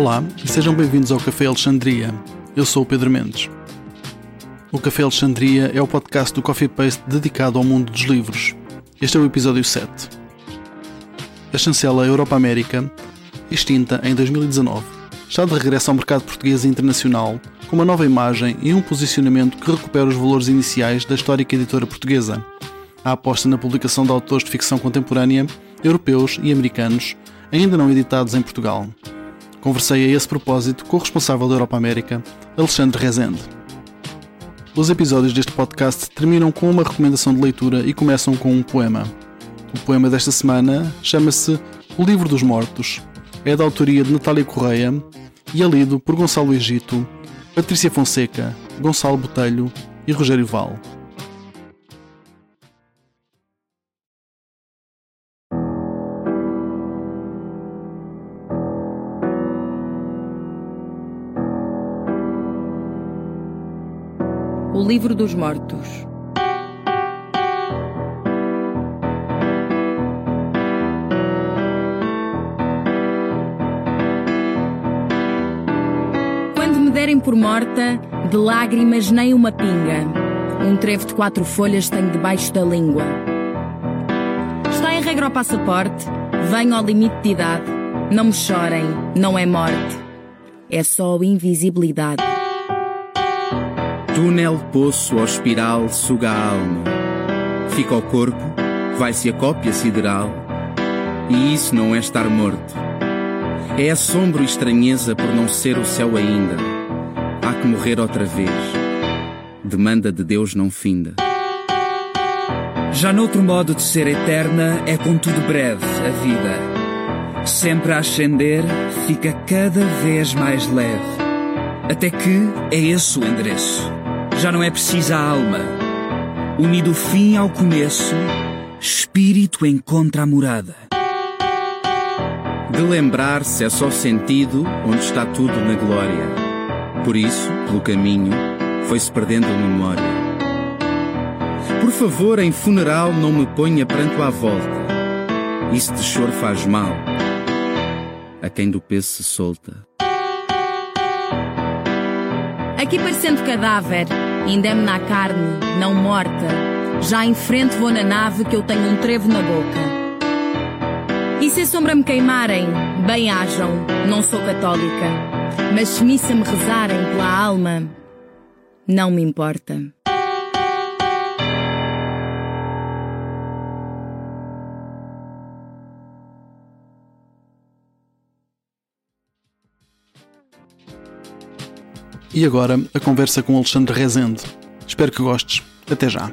Olá e sejam bem-vindos ao Café Alexandria. Eu sou o Pedro Mendes. O Café Alexandria é o podcast do Coffee Paste dedicado ao mundo dos livros. Este é o episódio 7. A chancela Europa América, extinta em 2019, está de regresso ao mercado português e internacional com uma nova imagem e um posicionamento que recupera os valores iniciais da histórica editora portuguesa. A aposta na publicação de autores de ficção contemporânea, europeus e americanos, ainda não editados em Portugal. Conversei a esse propósito com o responsável da Europa América, Alexandre Rezende. Os episódios deste podcast terminam com uma recomendação de leitura e começam com um poema. O poema desta semana chama-se O Livro dos Mortos. É da autoria de Natália Correia e é lido por Gonçalo Egito, Patrícia Fonseca, Gonçalo Botelho e Rogério Val. O Livro dos Mortos. Quando me derem por morta, de lágrimas nem uma pinga. Um trevo de quatro folhas tenho debaixo da língua. Está em regra ao passaporte, venho ao limite de idade. Não me chorem, não é morte. É só invisibilidade. Túnel, poço ou espiral suga a alma. Fica o corpo, vai-se a cópia sideral. E isso não é estar morto. É assombro e estranheza por não ser o céu ainda. Há que morrer outra vez. Demanda de Deus não finda. Já noutro modo de ser eterna, é contudo breve a vida. Sempre a ascender, fica cada vez mais leve. Até que é esse o endereço. Já não é precisa a alma. Unido o fim ao começo, espírito encontra a morada. De lembrar-se é só sentido onde está tudo na glória. Por isso, pelo caminho, foi-se perdendo a memória. Por favor, em funeral não me ponha pranto à volta. Isso de choro faz mal a quem do peso se solta. Aqui parecendo cadáver, indemne na carne, não morta. Já em frente vou na nave que eu tenho um trevo na boca. E se a sombra me queimarem, bem hajam, não sou católica. Mas se missa me rezarem pela alma, não me importa. E agora a conversa com Alexandre Rezende. Espero que gostes. Até já.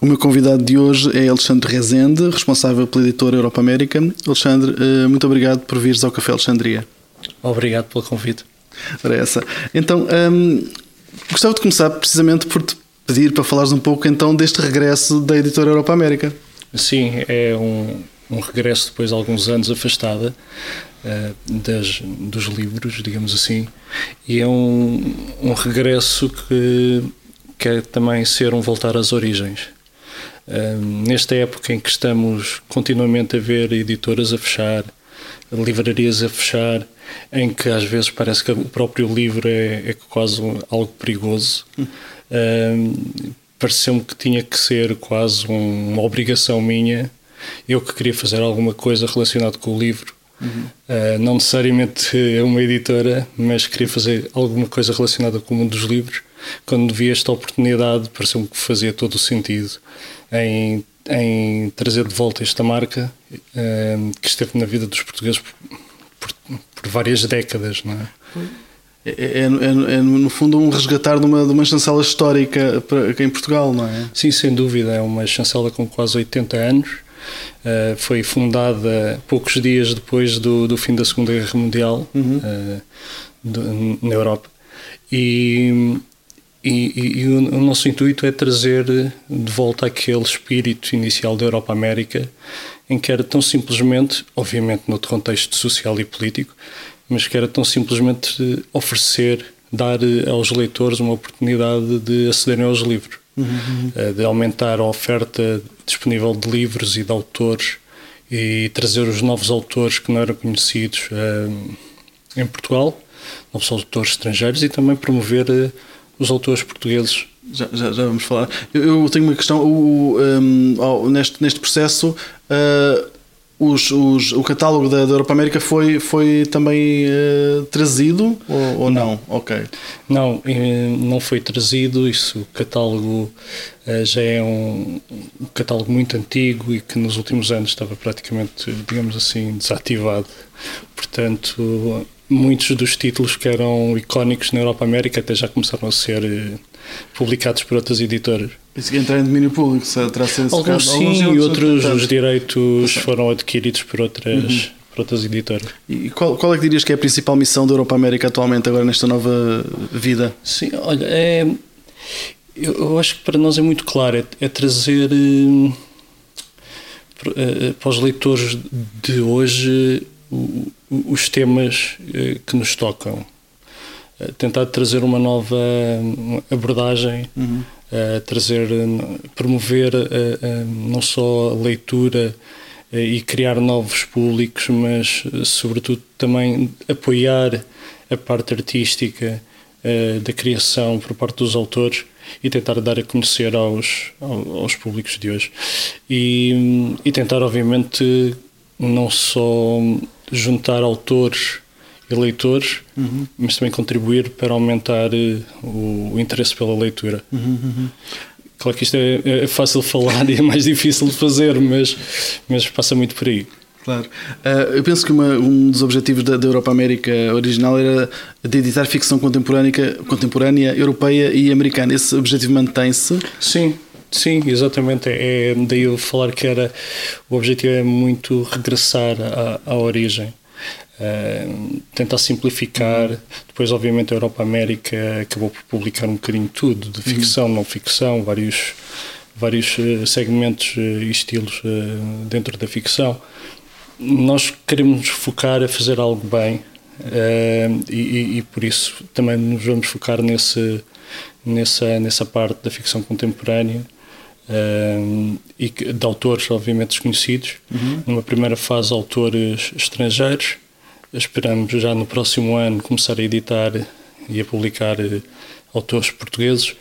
O meu convidado de hoje é Alexandre Rezende, responsável pela editora Europa América. Alexandre, eh, muito obrigado por vires ao Café Alexandria. Obrigado pelo convite. Ora essa. Então, hum, gostava de começar precisamente por te pedir para falares um pouco então deste regresso da editora Europa América. Sim, é um, um regresso depois de alguns anos afastada das, dos livros, digamos assim, e é um, um regresso que quer também ser um voltar às origens. Uh, nesta época em que estamos continuamente a ver editoras a fechar, livrarias a fechar, em que às vezes parece que o próprio livro é, é quase algo perigoso. Uh, Pareceu-me que tinha que ser quase uma obrigação minha eu que queria fazer alguma coisa relacionada com o livro, uhum. uh, não necessariamente uma editora, mas queria fazer alguma coisa relacionada com o mundo dos livros. Quando vi esta oportunidade, pareceu-me que fazia todo o sentido em, em trazer de volta esta marca uh, que esteve na vida dos portugueses por, por, por várias décadas, não é? É, é, é, é, no fundo um resgatar de uma, de uma chancela histórica para, em Portugal, não é? Sim, sem dúvida. É uma chancela com quase 80 anos Uh, foi fundada poucos dias depois do, do fim da Segunda Guerra Mundial uhum. uh, do, na Europa. E, e, e o, o, nosso intuito é trazer de volta aquele espírito inicial da Europa-América, em que era tão simplesmente, obviamente no contexto social e político, mas que era tão simplesmente oferecer, dar aos leitores uma oportunidade de acederem aos livros uhum. de aumentar a oferta disponível de livros e de autores e trazer os novos autores que não eram conhecidos em Portugal, novos autores estrangeiros e também promover os autores portugueses já, já, já, vamos falar. Eu, eu, tenho uma questão. O, um, neste, neste processo, os, os, o catálogo da, da Europa América foi, foi também uh, trazido ou, ou não. não? Ok. Não, não foi trazido. Isso, o catálogo uh, já é um, um, catálogo muito antigo e que nos últimos anos estava praticamente, digamos assim, desativado. Portanto, muitos dos títulos que eram icónicos na Europa América até já começaram a ser publicados por outras editoras. Isso que entrar em domínio público, sido Alguns sim, e outros os direitos foram adquiridos por outras, uhum. por outras editoras. E qual, qual é que dirias que é a principal missão da Europa América atualmente, agora nesta nova vida? Sim, olha, é, eu, eu acho que para nós é muito claro, é, é trazer uh, para os leitores de hoje os temas uh, que nos tocam tentar trazer uma nova abordagem, uhum. uh, trazer, promover não só a leitura e criar novos públicos, mas sobretudo também apoiar a parte artística da criação por parte dos autores e tentar dar a conhecer aos, aos públicos de hoje. E, e tentar, obviamente, não só juntar autores eleitores, uhum. mas também contribuir para aumentar uh, o, o, interesse pela leitura. Uhum, uhum. Claro que isto é, é, fácil de falar e é mais difícil de fazer, mas, mas passa muito por aí. Claro. Uh, eu penso que uma, um dos objetivos da, da, Europa América original era de editar ficção contemporânea, contemporânea, europeia e americana. Esse objetivo mantém-se? Sim, Sim, exatamente. É, daí eu falar que era o objetivo é muito regressar à, à origem. Uh, tentar simplificar. Depois, obviamente, a Europa América acabou por publicar um bocadinho tudo, de ficção, não ficção, vários, vários uh, segmentos uh, e estilos dentro da ficção. Nós queremos focar a fazer algo bem e, e, por isso também nos vamos focar nesse, nessa, nessa parte da ficção contemporânea. E de autores obviamente desconhecidos. Uhum. numa primeira fase autores estrangeiros. Esperamos já no próximo ano começar a editar e a publicar eh, autores portugueses,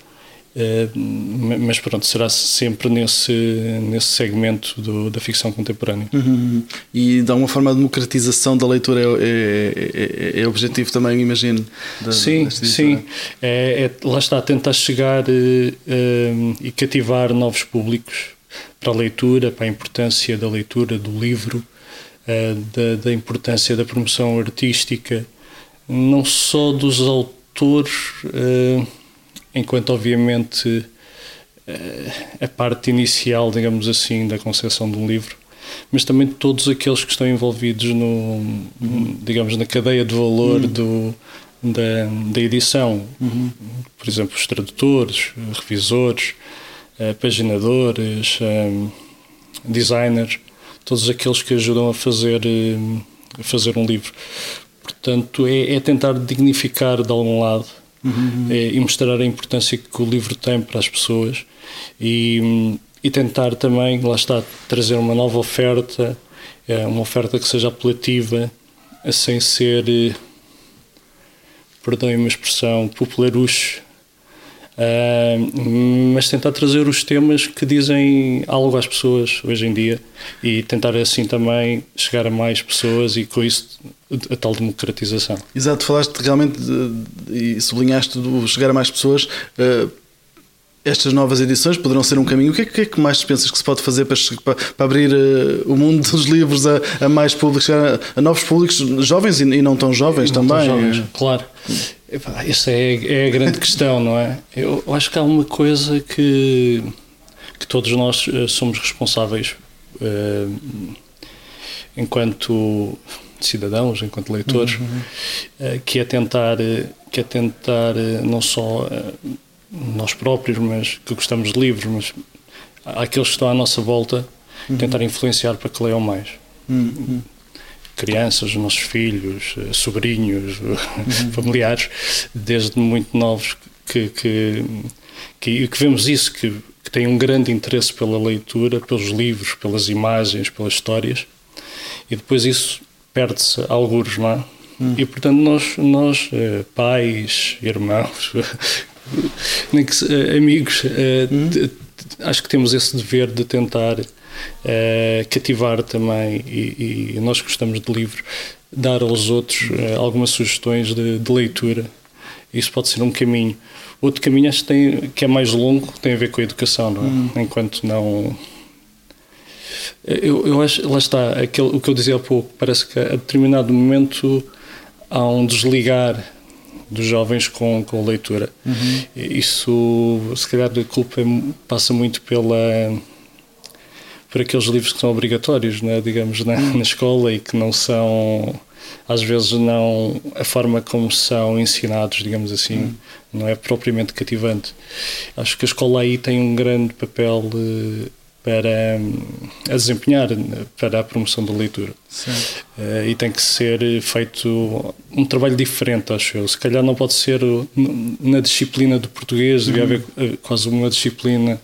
mas pronto, será sempre nesse, nesse segmento do, da ficção contemporânea. Uhum. uhum. E de alguma forma a democratização da leitura é, é, é, é objetivo também, imagino. Da, sim, sim. É, é, lá está, tentar chegar uh, e cativar novos públicos para a leitura, para a importância da leitura, do livro, uh, da, da, importância da promoção artística, não só dos autores, enquanto obviamente uh, a parte inicial, digamos assim, da concepção de um livro, mas também todos aqueles que estão envolvidos no, uhum. digamos, na cadeia de valor uhum. do, da, da edição. Uhum. Por exemplo, os tradutores, revisores, paginadores, designers todos aqueles que ajudam a fazer, eh, a fazer um livro. Portanto, é, é tentar dignificar de algum lado uhum. é, e mostrar a importância que o livro tem para as pessoas e, e tentar também, lá está, trazer uma nova oferta, é, uma oferta que seja apelativa, sem ser, eh, perdoem uma expressão, popularucho, Uh, mas tentar trazer os temas que dizem algo às pessoas hoje em dia e tentar assim também chegar a mais pessoas e com isso a tal democratização. Exato, falaste realmente e sublinhaste do chegar a mais pessoas. Uh, estas novas edições poderão ser um caminho. O que é, que, é que mais pensas que se pode fazer para, para, abrir uh, o mundo dos livros a, a mais públicos, a, a, novos públicos jovens e, não tão jovens não também? Tão jovens, claro. Essa é, é a grande questão, não é? Eu acho que há uma coisa que, que todos nós eh, somos responsáveis enquanto cidadãos, enquanto leitores, uhum. uh, que é tentar, que é tentar não só nós próprios, mas que gostamos de livros, mas aqueles que estão à nossa volta, uhum. tentar influenciar para que leiam mais. Uhum crianças, os nossos filhos, eh, sobrinhos, uhum. familiares, desde muito novos, que, que, que, que vemos isso, que, que têm um grande interesse pela leitura, pelos livros, pelas imagens, pelas histórias, E depois isso perde-se alguns, não é? Hum. E portanto nós, nós eh, pais, irmãos, nem que, eh, amigos, hum. acho que temos esse dever de tentar cativar também, e, e, nós gostamos de livros, dar aos outros algumas sugestões de, de leitura. Isso pode ser um caminho. Outro caminho acho que, tem, que é mais longo, tem a ver com a educação, não é? Hum. Enquanto não eu, eu acho, lá está, aquele, o que eu dizia há pouco, parece que a determinado momento há um desligar dos jovens com, com a leitura. Uhum. Isso, se calhar, a culpa passa muito pela por aqueles livros que são obrigatórios, né, digamos, na, na escola e que não são, às vezes, não a forma como são ensinados, digamos assim, uhum. não é propriamente cativante. Acho que a escola aí tem um grande papel. Para a desempenhar para a promoção da leitura. Uh, e tem que ser feito um trabalho diferente, acho eu. Se calhar não pode ser na disciplina do português, devia uhum. haver uh, quase uma disciplina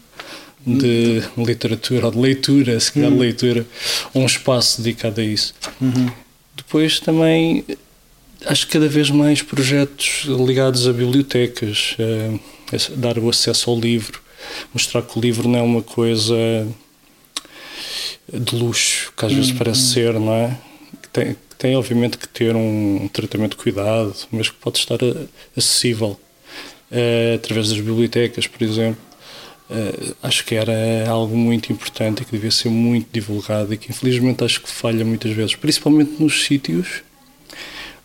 de uhum. literatura ou de leitura, se calhar uhum. leitura, um espaço dedicado a isso. Uhum. Depois também acho que cada vez mais projetos ligados a bibliotecas, uh, dar o acesso ao livro mostrar que o livro não é uma coisa de luxo, que às vezes hum, parece hum. ser, não é? Que tem, tem, obviamente, que ter um tratamento de cuidado, mas que pode estar acessível uh, através das bibliotecas, por exemplo. Uh, acho que era algo muito importante e que devia ser muito divulgado e que infelizmente acho que falha muitas vezes, principalmente nos sítios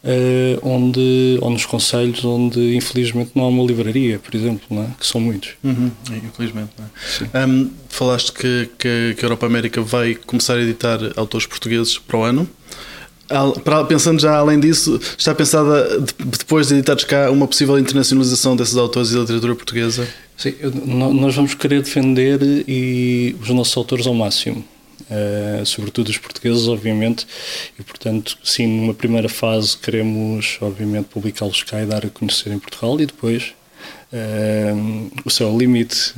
uh, onde, ou nos conselhos onde infelizmente não há uma livraria, por exemplo, é? que são muitos. Uhum, infelizmente. É? Um, falaste que, que, que, a Europa América vai começar a editar autores portugueses para o ano. Pensando já além disso, está pensada depois de editados cá uma possível internacionalização desses autores e da literatura portuguesa? Sim, nós vamos querer defender e os nossos autores ao máximo uh, sobretudo os portugueses, obviamente, e portanto, sim, numa primeira fase queremos, obviamente, publicá-los cá e dar a conhecer em Portugal e depois uh, o céu é limite,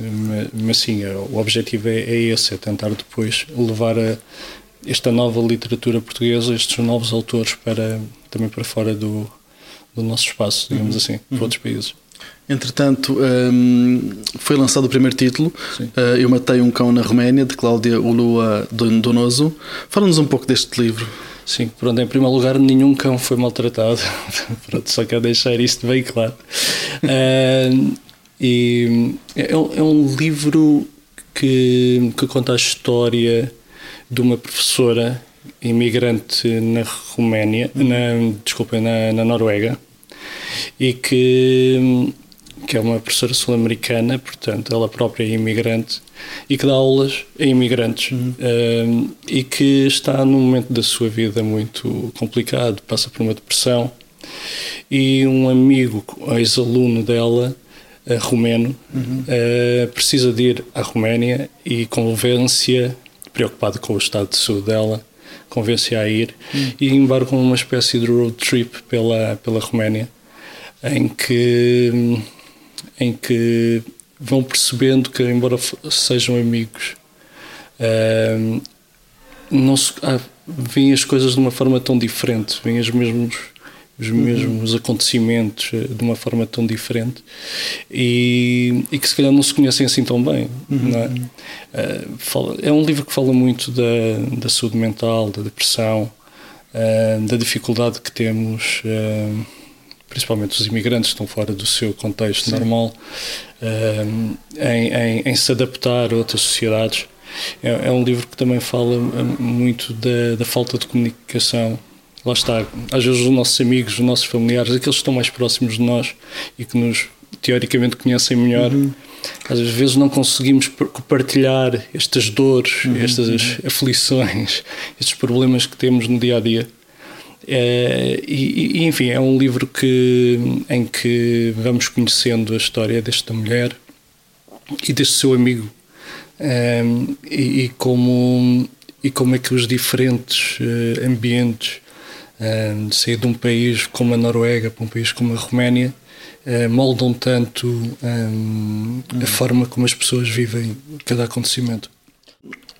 mas sim, é, o objetivo é, é esse, é tentar depois levar a esta nova literatura portuguesa, estes novos autores para também para fora do, do nosso espaço, digamos uhum. assim, para uhum. outros países. Entretanto, um, foi lançado o primeiro título, uh, Eu Matei um Cão na Roménia, de Cláudia Ulua Donoso. Fala-nos um pouco deste livro. Sim, pronto, em primeiro lugar, nenhum cão foi maltratado. pronto, só quero deixar isto bem claro. Uh, e é, é, um livro que, que conta a história de uma professora imigrante na Roménia, na, desculpa, na, na Noruega, e que que é uma professora sul-americana, portanto, ela própria é imigrante e que dá aulas a imigrantes uhum. um, e que está num momento da sua vida muito complicado, passa por uma depressão e um amigo, ex-aluno dela, uh, romeno, uhum. uh, precisa de ir à Roménia e convence-a, preocupado com o estado de saúde dela, convence-a a ir uhum. e embarcam numa espécie de road trip pela, pela Roménia em que em que vão percebendo que, embora sejam amigos, uh, não se, ah, veem as coisas de uma forma tão diferente, veem os mesmos os uhum. mesmos uhum. acontecimentos eh, de uma forma tão diferente e, e, que se calhar não se conhecem assim tão bem. Uhum. É? Uh, fala, é um livro que fala muito da, da saúde mental, da depressão, uh, da dificuldade que temos. Uh, principalmente os imigrantes estão fora do seu contexto Sim. normal, um, em, em, em, se adaptar a outras sociedades. É, é, um livro que também fala hum, muito da, da falta de comunicação lá está, às vezes os nossos amigos, os nossos familiares, aqueles que estão mais próximos de nós e que nos teoricamente conhecem melhor, uhum. às vezes não conseguimos partilhar estas dores, uhum. estas aflições, estes problemas que temos no dia a dia. É, e, e, enfim, é um livro que, em que vamos conhecendo a história desta mulher e deste seu amigo é, e, e, como, e como é que os diferentes uh, ambientes de sair de um país como a Noruega para um país como a Roménia moldam tanto a forma como as pessoas vivem cada acontecimento.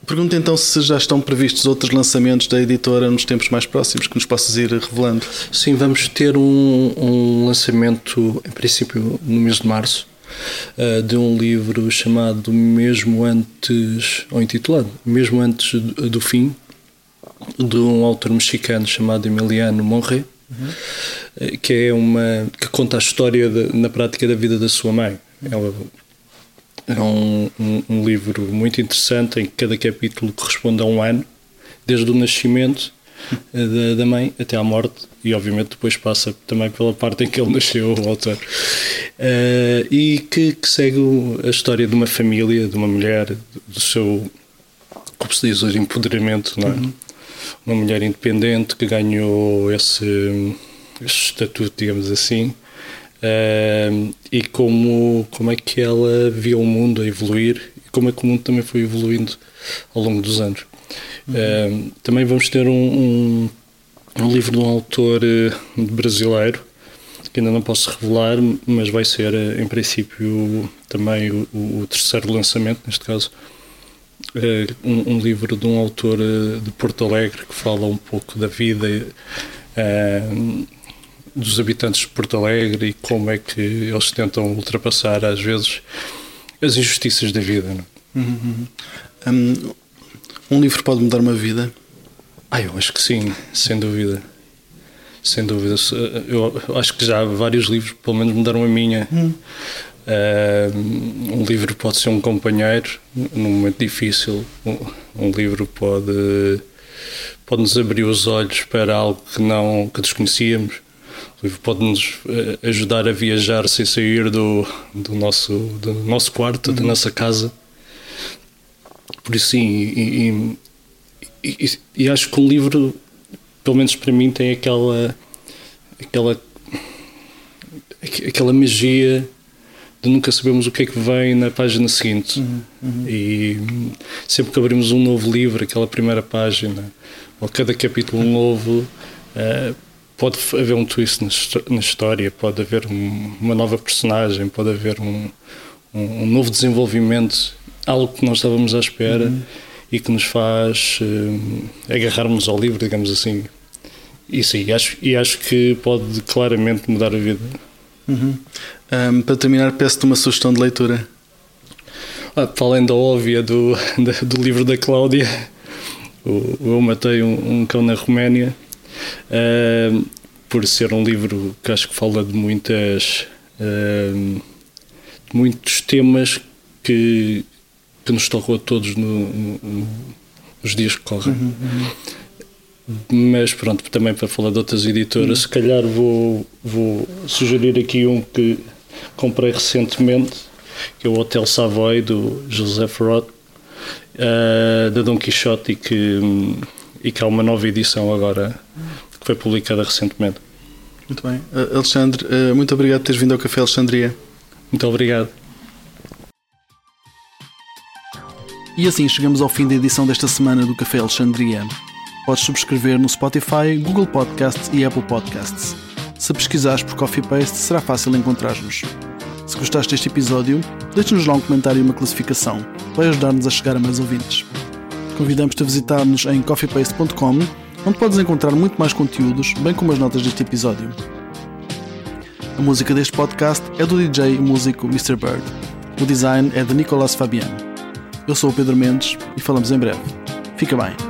Pergunto então se já estão previstos outros lançamentos da editora nos tempos mais próximos que nos possas ir revelando. Sim, vamos ter um, um lançamento, em princípio, no mês de março, uh, de um livro chamado Mesmo Antes, ou intitulado Mesmo Antes do Fim, de um autor mexicano chamado Emiliano Monre, uhum. que é uma que conta a história de, na prática da vida da sua mãe. Ela é um, um, um, livro muito interessante em que cada capítulo corresponde a um ano, desde o nascimento eh, da, da, mãe até à morte, e obviamente depois passa também pela parte em que ele nasceu, o autor. Uh, e que, que, segue a história de uma família, de uma mulher, do seu, como se diz hoje, empoderamento, não é? Uhum. Uma mulher independente que ganhou esse, esse estatuto, digamos assim, Uh, e como, como é que ela via o mundo a evoluir e como é que o mundo também foi evoluindo ao longo dos anos. Uhum. Uh, também vamos ter um, um, um livro de um autor uh, brasileiro que ainda não posso revelar, mas vai ser eh, em princípio também o, o terceiro lançamento, neste caso. Eh, um, um, livro de um autor de Porto Alegre que fala um pouco da vida dos habitantes de Porto Alegre e como é que eles tentam ultrapassar, às vezes, as injustiças da vida. É? Uhum. Um, um livro pode mudar uma vida? Ah, eu acho que sim, sem dúvida. Sem dúvida. Eu acho que já vários livros, pelo menos, mudaram a minha. Hum. Uh, um livro pode ser um companheiro num momento difícil. Um, um livro pode, pode nos abrir os olhos para algo que não que desconhecíamos. O livro pode-nos eh, ajudar a viajar sem sair do, do, nosso, do nosso quarto, uhum. da nossa casa. Por isso, sim, e, e, e, e, acho que o livro, pelo menos para mim, tem aquela, aquela, aquela magia de nunca sabemos o que é que vem na página seguinte. Uhum, uhum. E sempre que abrimos um novo livro, aquela primeira página, ou cada capítulo novo, uh, pode haver um twist na história, pode haver uma nova personagem, pode haver um, um, novo desenvolvimento, algo que nós estávamos à espera uhum. e que nos faz uh, agarrarmos ao livro, digamos assim. E sim, acho, e acho que pode claramente mudar a vida. Uhum. Um, para terminar, peço-te uma sugestão de leitura. Ah, para além da óbvia do, do livro da Cláudia, o, Eu Matei um, um Cão na Roménia, uh, por ser um livro que acho que fala de muitas uh, de muitos temas que, que nos tocam a todos no, no, nos dias que correm. Uhum, uhum. Mas pronto, também para falar de outras editoras, uhum. se calhar vou, vou sugerir aqui um que comprei recentemente, que é o Hotel Savoy do Joseph Roth, uh, da Don Quixote, e que e que há uma nova edição agora que foi publicada recentemente. Muito bem. Uh, Alexandre, uh, muito obrigado por teres vindo ao Café Alexandria. Muito obrigado. E assim chegamos ao fim da edição desta semana do Café Alexandria. Podes subscrever no Spotify, Google Podcasts e Apple Podcasts. Se pesquisares por Coffee Paste, será fácil encontrar-nos. Se gostaste deste episódio, deixe-nos lá um comentário e uma classificação. Vai ajudar-nos a chegar a mais ouvintes convidamos-te a visitar-nos em coffeepaste.com, onde podes encontrar muito mais conteúdos, bem como as notas deste episódio. A música deste podcast é do DJ e músico Mr. Bird. O design é de Nicolas Fabiano. Eu sou o Pedro Mendes e falamos em breve. Fica bem.